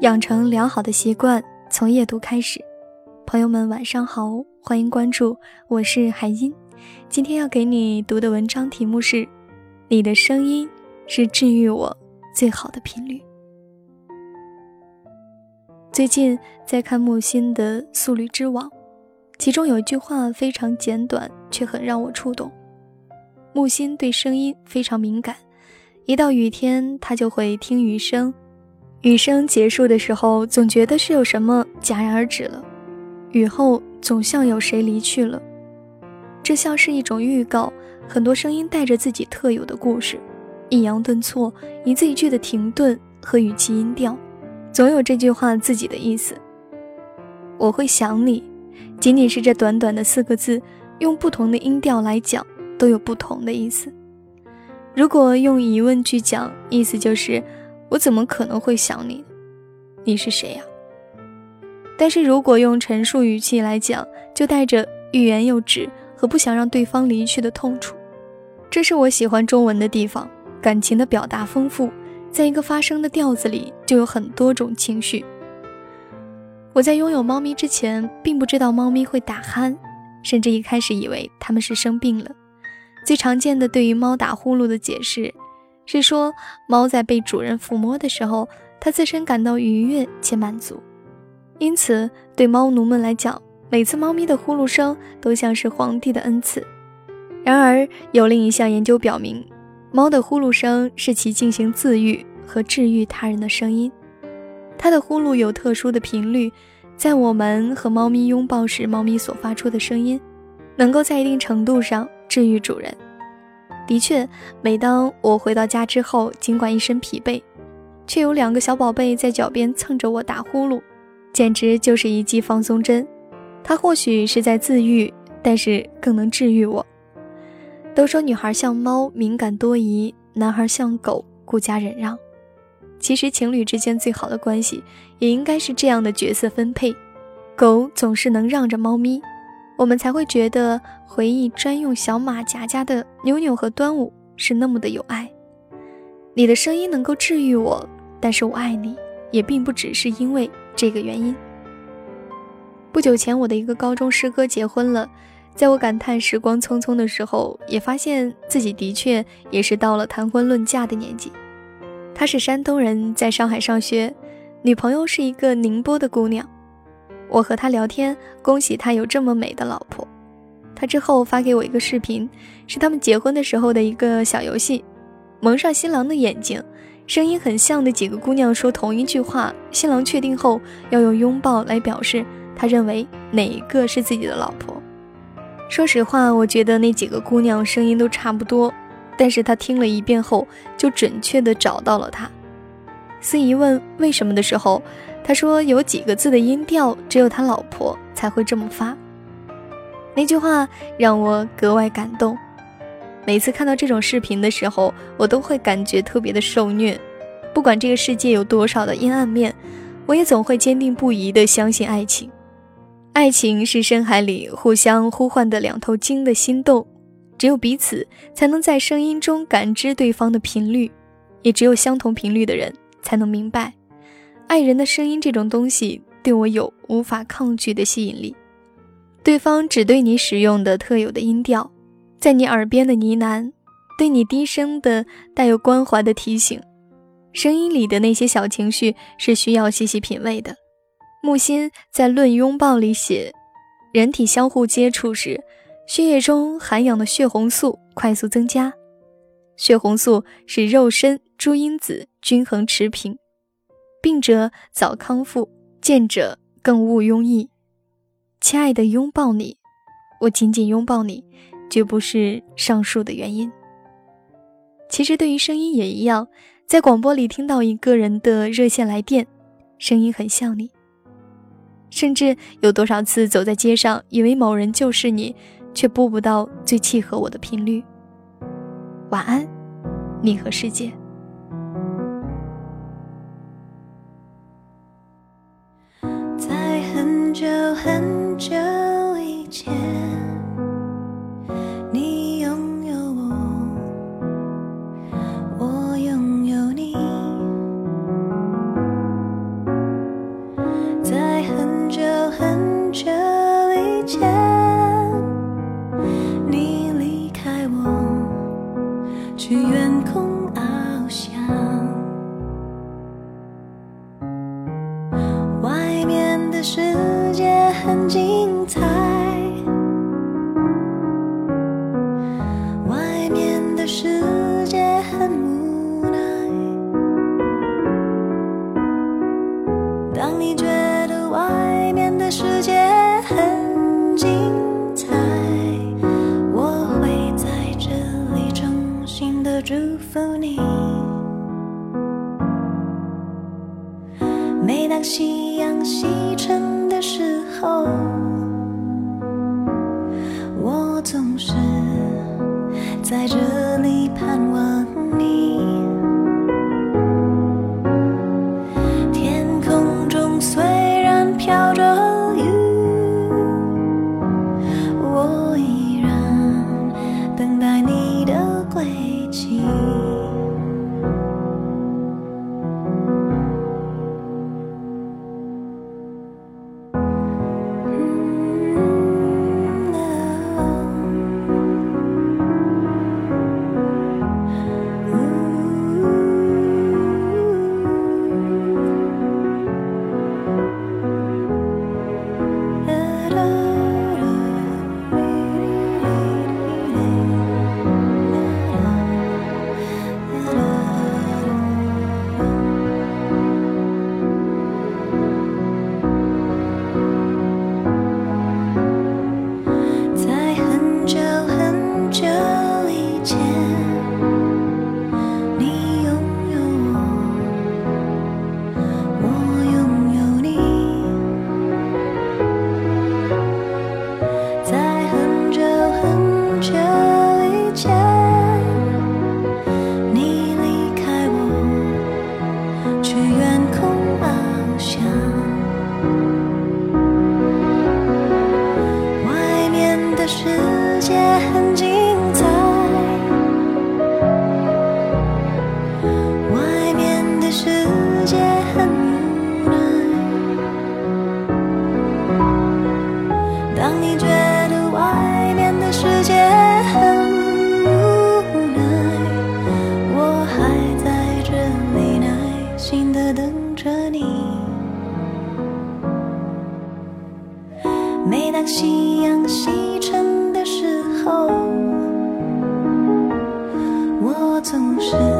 养成良好的习惯，从夜读开始。朋友们，晚上好，欢迎关注，我是海音。今天要给你读的文章题目是：你的声音是治愈我最好的频率。最近在看木心的《素履之网》，其中有一句话非常简短，却很让我触动。木心对声音非常敏感，一到雨天，他就会听雨声。雨声结束的时候，总觉得是有什么戛然而止了。雨后总像有谁离去了，这像是一种预告。很多声音带着自己特有的故事，抑扬顿挫，一字一句的停顿和语气音调，总有这句话自己的意思。我会想你，仅仅是这短短的四个字，用不同的音调来讲。都有不同的意思。如果用疑问句讲，意思就是我怎么可能会想你？你是谁呀？但是如果用陈述语气来讲，就带着欲言又止和不想让对方离去的痛楚。这是我喜欢中文的地方，感情的表达丰富，在一个发声的调子里就有很多种情绪。我在拥有猫咪之前，并不知道猫咪会打鼾，甚至一开始以为它们是生病了。最常见的对于猫打呼噜的解释，是说猫在被主人抚摸的时候，它自身感到愉悦且满足。因此，对猫奴们来讲，每次猫咪的呼噜声都像是皇帝的恩赐。然而，有另一项研究表明，猫的呼噜声是其进行自愈和治愈他人的声音。它的呼噜有特殊的频率，在我们和猫咪拥抱时，猫咪所发出的声音，能够在一定程度上。治愈主人，的确，每当我回到家之后，尽管一身疲惫，却有两个小宝贝在脚边蹭着我打呼噜，简直就是一剂放松针。它或许是在自愈，但是更能治愈我。都说女孩像猫，敏感多疑；男孩像狗，顾家忍让。其实情侣之间最好的关系，也应该是这样的角色分配：狗总是能让着猫咪。我们才会觉得回忆专用小马甲家的扭扭和端午是那么的有爱。你的声音能够治愈我，但是我爱你也并不只是因为这个原因。不久前，我的一个高中师哥结婚了，在我感叹时光匆匆的时候，也发现自己的确也是到了谈婚论嫁的年纪。他是山东人，在上海上学，女朋友是一个宁波的姑娘。我和他聊天，恭喜他有这么美的老婆。他之后发给我一个视频，是他们结婚的时候的一个小游戏，蒙上新郎的眼睛，声音很像的几个姑娘说同一句话。新郎确定后要用拥抱来表示他认为哪一个是自己的老婆。说实话，我觉得那几个姑娘声音都差不多，但是他听了一遍后就准确的找到了她。司仪问为什么的时候。他说：“有几个字的音调，只有他老婆才会这么发。”那句话让我格外感动。每次看到这种视频的时候，我都会感觉特别的受虐。不管这个世界有多少的阴暗面，我也总会坚定不移地相信爱情。爱情是深海里互相呼唤的两头鲸的心动，只有彼此才能在声音中感知对方的频率，也只有相同频率的人才能明白。爱人的声音这种东西对我有无法抗拒的吸引力，对方只对你使用的特有的音调，在你耳边的呢喃，对你低声的带有关怀的提醒，声音里的那些小情绪是需要细细品味的。木心在《论拥抱》里写，人体相互接触时，血液中含氧的血红素快速增加，血红素使肉身诸因子均衡持平。病者早康复，见者更勿庸役。亲爱的，拥抱你，我紧紧拥抱你，绝不是上述的原因。其实对于声音也一样，在广播里听到一个人的热线来电，声音很像你。甚至有多少次走在街上，以为某人就是你，却播不到最契合我的频率。晚安，你和世界。久很久。祝福你。每当夕阳西沉的时候我总是在这里盼望。总是